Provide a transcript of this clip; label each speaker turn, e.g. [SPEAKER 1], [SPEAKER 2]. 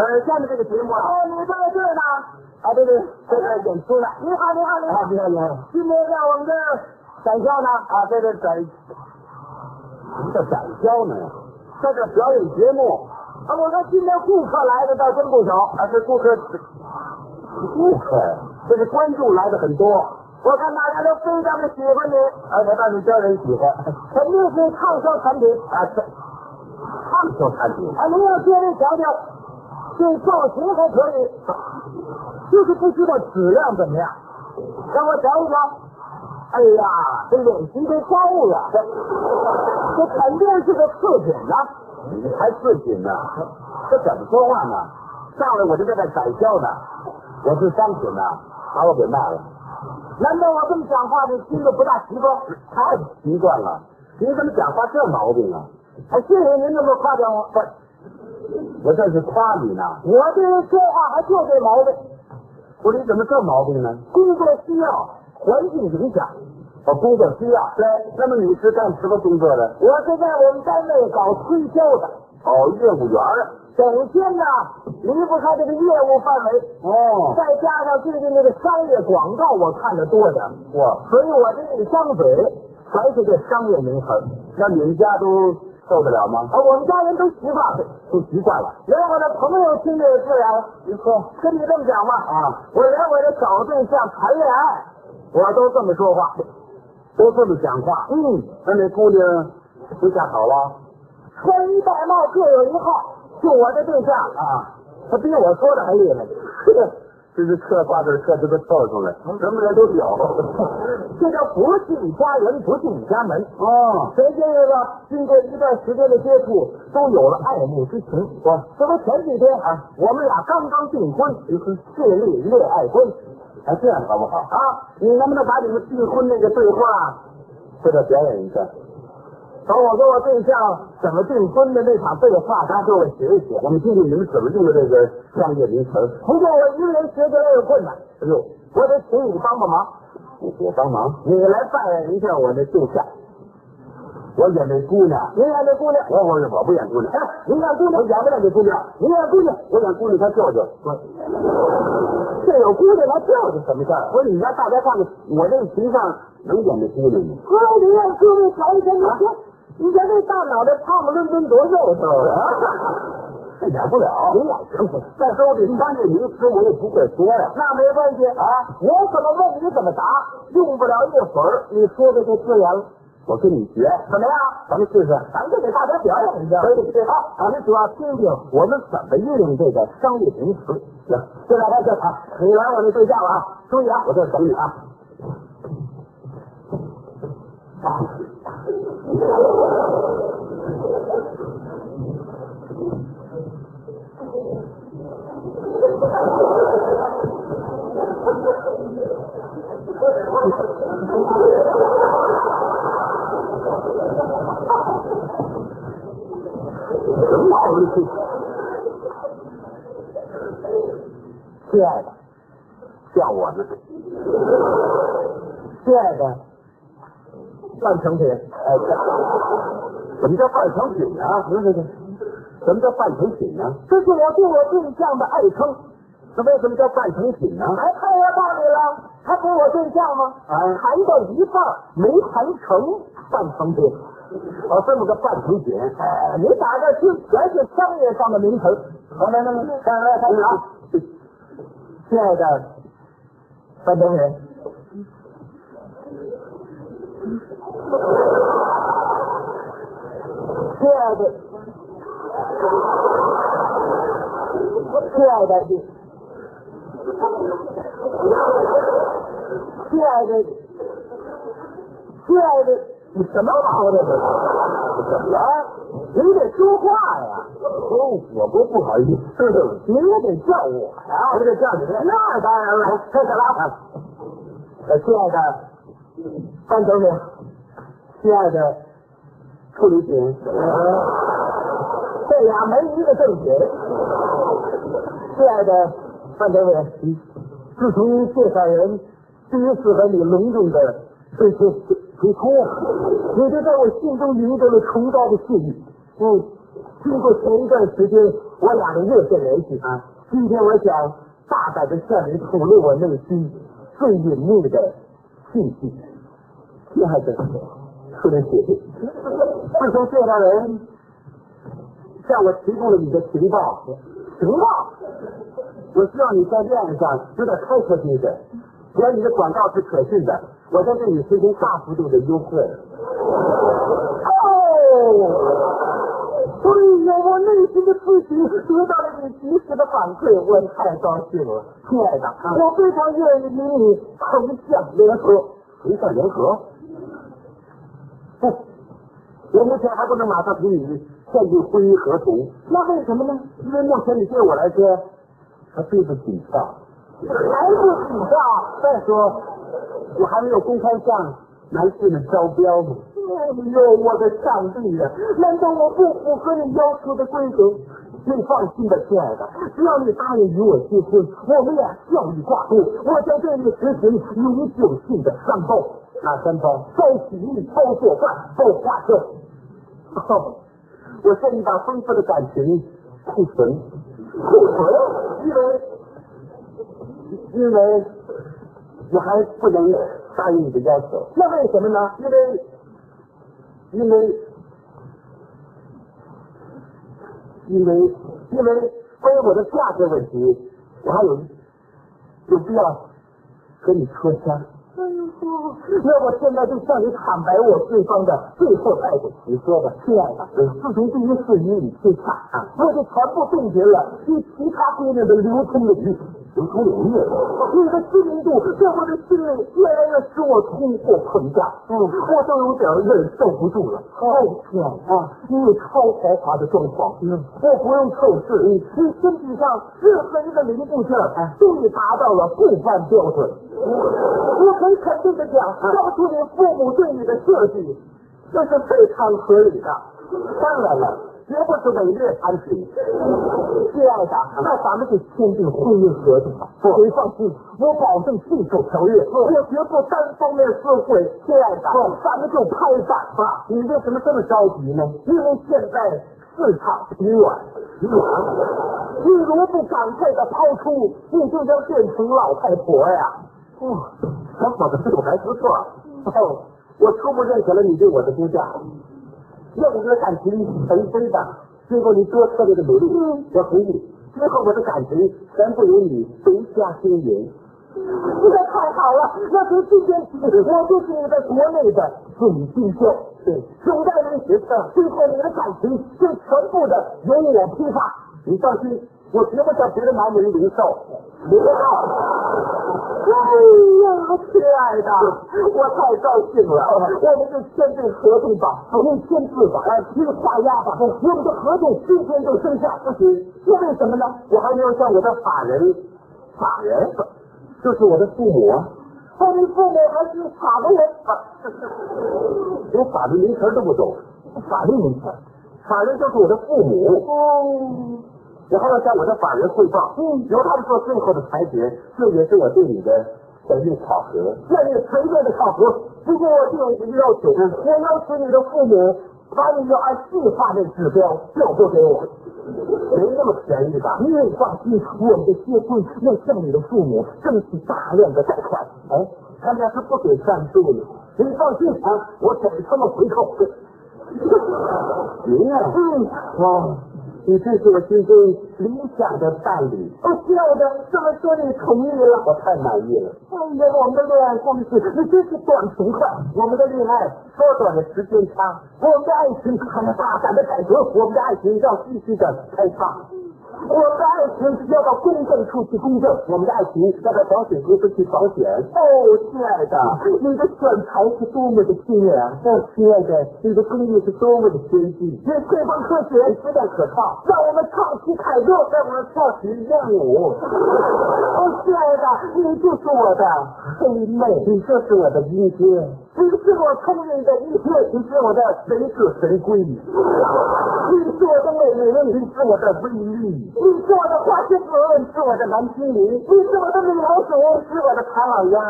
[SPEAKER 1] 呃，下面这个节目啊，
[SPEAKER 2] 哦，你在这儿呢？
[SPEAKER 1] 啊，对对，这个演出呢。
[SPEAKER 2] 你好，你好，你好，
[SPEAKER 1] 你好，你好。
[SPEAKER 2] 今天在我们这儿展销呢？
[SPEAKER 1] 啊，这个展，什么叫展销呢？这个表演节目。
[SPEAKER 2] 啊，我说今天顾客来的倒真不少。
[SPEAKER 1] 啊，这顾客，顾客，这是观众来的很多。
[SPEAKER 2] 我看大家都非常的喜欢你，
[SPEAKER 1] 而且倒是招人喜欢，
[SPEAKER 2] 肯定是畅销产品
[SPEAKER 1] 啊，这畅销产品。
[SPEAKER 2] 啊，您要接着瞧瞧，这造型还可以，就是不知道质量怎么样。让我瞧一瞧。哎呀，这脸型都厚了，这这肯定是个次品呐。
[SPEAKER 1] 你还次品呢？这怎么说话呢？上来我就在这展销呢，我是商品呢，把我给卖了。
[SPEAKER 2] 难道我这么讲话，你听着不大习惯？
[SPEAKER 1] 太习惯了，您怎么讲话这毛病啊？
[SPEAKER 2] 还谢谢您这么夸奖我。
[SPEAKER 1] 不，我这是夸你呢。
[SPEAKER 2] 我这人说话还就这毛病。
[SPEAKER 1] 我说你怎么这毛病呢？
[SPEAKER 2] 工作需要，环境影响。
[SPEAKER 1] 哦，工作需要。
[SPEAKER 2] 对，
[SPEAKER 1] 那么你是干什么工作的？
[SPEAKER 2] 我是在我们单位搞推销的。
[SPEAKER 1] 哦，业务员儿。
[SPEAKER 2] 整天呢离不开这个业务范围。
[SPEAKER 1] 哦。
[SPEAKER 2] 再加上最近那个商业广告，我看的多点。
[SPEAKER 1] 哇，
[SPEAKER 2] 所以我这一张嘴全是这商业名词。
[SPEAKER 1] 那你们家都受得了吗？
[SPEAKER 2] 啊，我们家人都习惯了，
[SPEAKER 1] 都习惯了。
[SPEAKER 2] 连我的朋友听着也自然了。
[SPEAKER 1] 你说，
[SPEAKER 2] 跟你这么讲吧，
[SPEAKER 1] 啊，
[SPEAKER 2] 我连我的找对象谈恋爱，我都这么说话。
[SPEAKER 1] 都这么讲话。
[SPEAKER 2] 嗯，
[SPEAKER 1] 那那姑娘回家好了？
[SPEAKER 2] 穿衣戴帽各有一号，就我这对象
[SPEAKER 1] 啊，
[SPEAKER 2] 他比我说的还厉害。
[SPEAKER 1] 嗑瓜子嗑这个凑出来，什么人都有。
[SPEAKER 2] 这叫不进家人，不进家门。
[SPEAKER 1] 哦，
[SPEAKER 2] 谁这个经过一段时间的接触，都有了爱慕之情。
[SPEAKER 1] 我
[SPEAKER 2] 这不前几天啊，我们俩刚刚订婚，确立恋爱关系。
[SPEAKER 1] 哎，这样好不好？
[SPEAKER 2] 啊，你能不能把你们订婚那个对话，
[SPEAKER 1] 这个表演一下？
[SPEAKER 2] 等我跟我对象怎么订婚的那场对话，咱给我学一学。
[SPEAKER 1] 我们听听你们怎么用的这个商业名词。
[SPEAKER 2] 不过我一个人学起来有困难，
[SPEAKER 1] 哎呦，
[SPEAKER 2] 我得请你帮帮忙。
[SPEAKER 1] 我帮忙，
[SPEAKER 2] 你来扮演一下我的对象。
[SPEAKER 1] 我演那姑娘，
[SPEAKER 2] 您演那姑娘，
[SPEAKER 1] 我我我不演姑娘。
[SPEAKER 2] 哎，您演姑娘，
[SPEAKER 1] 我演不了这姑娘。
[SPEAKER 2] 您演姑娘，
[SPEAKER 1] 我演姑娘，她舅舅。
[SPEAKER 2] 这有姑娘，她舅舅什么事儿？
[SPEAKER 1] 不是你让大家看看，我这个形象能演这姑娘吗？
[SPEAKER 2] 哥，你让各位瞧一瞧，你看，你看这大脑袋胖不伦敦多肉头啊！
[SPEAKER 1] 这演不了。
[SPEAKER 2] 你演行不？
[SPEAKER 1] 再说我这专业名词我也不会说呀。
[SPEAKER 2] 那没关系啊，我怎么问你怎么答，用不了一会儿，你说的就自然了。
[SPEAKER 1] 我跟你学，
[SPEAKER 2] 怎么样？
[SPEAKER 1] 咱们试试。
[SPEAKER 2] 咱们就给大家表演一下。
[SPEAKER 1] 可以，
[SPEAKER 2] 好，咱们主要听听我们怎么运用这个商业名词。
[SPEAKER 1] 行，
[SPEAKER 2] 就大家这啊，你来我这对象了啊，注意啊，
[SPEAKER 1] 我这等你啊。什么毛病？
[SPEAKER 2] 亲爱的，
[SPEAKER 1] 叫我呢？
[SPEAKER 2] 亲爱的，半成品。
[SPEAKER 1] 哎，这什么叫半成品呢？
[SPEAKER 2] 对对对，
[SPEAKER 1] 什么叫半成品呢？
[SPEAKER 2] 这是我对我对象的爱称。
[SPEAKER 1] 那为什么叫半成品呢？
[SPEAKER 2] 哎，太有道理了，他不是我对象吗？
[SPEAKER 1] 哎
[SPEAKER 2] 谈到一半没谈成，半成品。
[SPEAKER 1] 哦，这么个半成品。
[SPEAKER 2] 哎，你打这听全是商业上的名词。好，来来来，来来开始啊！亲爱的半成品，亲爱的，亲爱的，亲爱的，亲爱的，你什么毛病？怎么了？你得说话呀！
[SPEAKER 1] 哦，我不不好意思。
[SPEAKER 2] 你也得叫我呀！
[SPEAKER 1] 我得叫你。
[SPEAKER 2] 那当然了，开始了啊！亲爱的范总理，亲爱的
[SPEAKER 1] 处理品。
[SPEAKER 2] 这俩没一个正经。亲爱的。范德伟，自从介绍人第一次和你隆重的。对接推脱，你就在我心中赢得了崇高的。信誉。嗯，经过前一段时间我俩的。热线联系
[SPEAKER 1] 啊。
[SPEAKER 2] 今天我想大胆的。向你吐露我内心最隐秘的。信息。亲爱的，夫人姐姐，自从介绍人向我提供了你的情报，
[SPEAKER 1] 情报，我希望你在恋爱上有点开拓精神。只要你的广告是可信的，我将对你实行大幅度的优惠。
[SPEAKER 2] 哦。哎呀，我内心的自信得到了你及时的反馈，我太高兴了，亲爱的，我非常愿意与你同向联合，
[SPEAKER 1] 同向联合。不，我目前还不能马上同你签订婚姻合同。
[SPEAKER 2] 那为什么呢？
[SPEAKER 1] 因为目前你对我来说还并不紧张，
[SPEAKER 2] 还不紧张。
[SPEAKER 1] 再说，我还没有公开向男士们招标呢。
[SPEAKER 2] 哎呦，我的上帝呀！难道我不符合你要求的规格？你放心吧，亲爱的，只要你答应与我结婚，我们俩效益挂钩，我将对你实行永久性的上报。
[SPEAKER 1] 哪三包？
[SPEAKER 2] 包洗浴、包做饭、包花车。
[SPEAKER 1] 我建议把丰富的感情库存，
[SPEAKER 2] 库存，
[SPEAKER 1] 因为因为我还不能答应你的要求。
[SPEAKER 2] 那为什么呢？
[SPEAKER 1] 因为。因为，因为，因为关于我的价格问题，我还有有必要和你说声。
[SPEAKER 2] 哎呦，那我现在就向你坦白我对方的最后爱的你说吧，亲爱的，自从第一次与你接洽，我就全部冻结了与其他姑娘的流通领域。
[SPEAKER 1] 流通领域，
[SPEAKER 2] 你的知名度在我的心里越来越使我通货膨胀，嗯，我都有点忍受不住了。哦天啊，你有超豪华的装潢，嗯，我不用透视，你身体上任何一个零部件都已达到了不凡标准。我可以肯定的讲，当初你父母对你的设计，这是非常合理的。
[SPEAKER 1] 当然了。绝不是伪劣产品，
[SPEAKER 2] 亲爱的，那咱们就签订婚姻合同吧。你放心，我保证信守条约，我绝不单方面撕毁。亲爱的，咱们就拍板吧。
[SPEAKER 1] 你为什么这么着急呢？
[SPEAKER 2] 因为现在市场疲软，
[SPEAKER 1] 疲软。
[SPEAKER 2] 你如不赶快的抛出，你就将变成老太婆呀。
[SPEAKER 1] 哦，小伙子对我还不错。哦，我初步认可了你对我的估价。要我的感情腾飞的，经过你多次的努力，我同意。之后我的感情全部由你独家经营。
[SPEAKER 2] 这太好了！那从今天起，我就是你的国内的总经销，
[SPEAKER 1] 对，
[SPEAKER 2] 总代理。之后你的感情就全部的由我批发。
[SPEAKER 1] 你放心，我绝不向别的男人零售。
[SPEAKER 2] 零售。哎呀，亲爱的，我太高兴了！我们就签订合同吧，你签字吧，你画押吧，我们的合同今天就生效。不行，这为什么呢？
[SPEAKER 1] 我还没有向我的法人，法人就是我的父母。
[SPEAKER 2] 我的父母还是法国人，
[SPEAKER 1] 连法律名词都不懂。
[SPEAKER 2] 法律名词，
[SPEAKER 1] 法人就是我的父母。
[SPEAKER 2] 哦。
[SPEAKER 1] 我还要向我的法人汇报，嗯，由他们做最后的裁决，这也是我对你的本命考核。
[SPEAKER 2] 那你随便的考核，不过我有一个要求，我要求你的父母把你要按计划的指标调拨给我。
[SPEAKER 1] 没那么便宜吧？
[SPEAKER 2] 你放心，我们的结婚要向你的父母争取大量的贷款。
[SPEAKER 1] 哎，他们要是不给赞助的？
[SPEAKER 2] 你放心啊，我给他们回扣。
[SPEAKER 1] 行啊，
[SPEAKER 2] 嗯，
[SPEAKER 1] 哇。你这是我心中理想的伴侣。
[SPEAKER 2] 哦，亲爱的，这么说你同意了？
[SPEAKER 1] 我太满意了。
[SPEAKER 2] 哎呀，我们的恋爱方式，你真是短平快。
[SPEAKER 1] 我们的恋爱缩短了时间差，
[SPEAKER 2] 我们的爱情还要大胆的改革，
[SPEAKER 1] 我们的爱情要继续的开放。
[SPEAKER 2] 我们的爱情要到公证处去公证，
[SPEAKER 1] 我们的爱情要到保险公司去保险。
[SPEAKER 2] 哦，亲爱的，你的选材是多么的精良！
[SPEAKER 1] 哦，亲爱的，你的工艺是多么的先进！
[SPEAKER 2] 你配方科学
[SPEAKER 1] 实在可靠，
[SPEAKER 2] 让我们唱起凯歌，
[SPEAKER 1] 让我们跳起艳舞。
[SPEAKER 2] 哦，亲爱的，你就是我的黑妹，
[SPEAKER 1] 你就是我的阴天。
[SPEAKER 2] 你是我聪明的一天，
[SPEAKER 1] 你是我的神子神龟，你
[SPEAKER 2] 是我的美人，
[SPEAKER 1] 你是我的威力，
[SPEAKER 2] 你是我的花仙子，
[SPEAKER 1] 你是我的蓝精灵，
[SPEAKER 2] 你是我的女老鼠，
[SPEAKER 1] 是我的唐老鸭。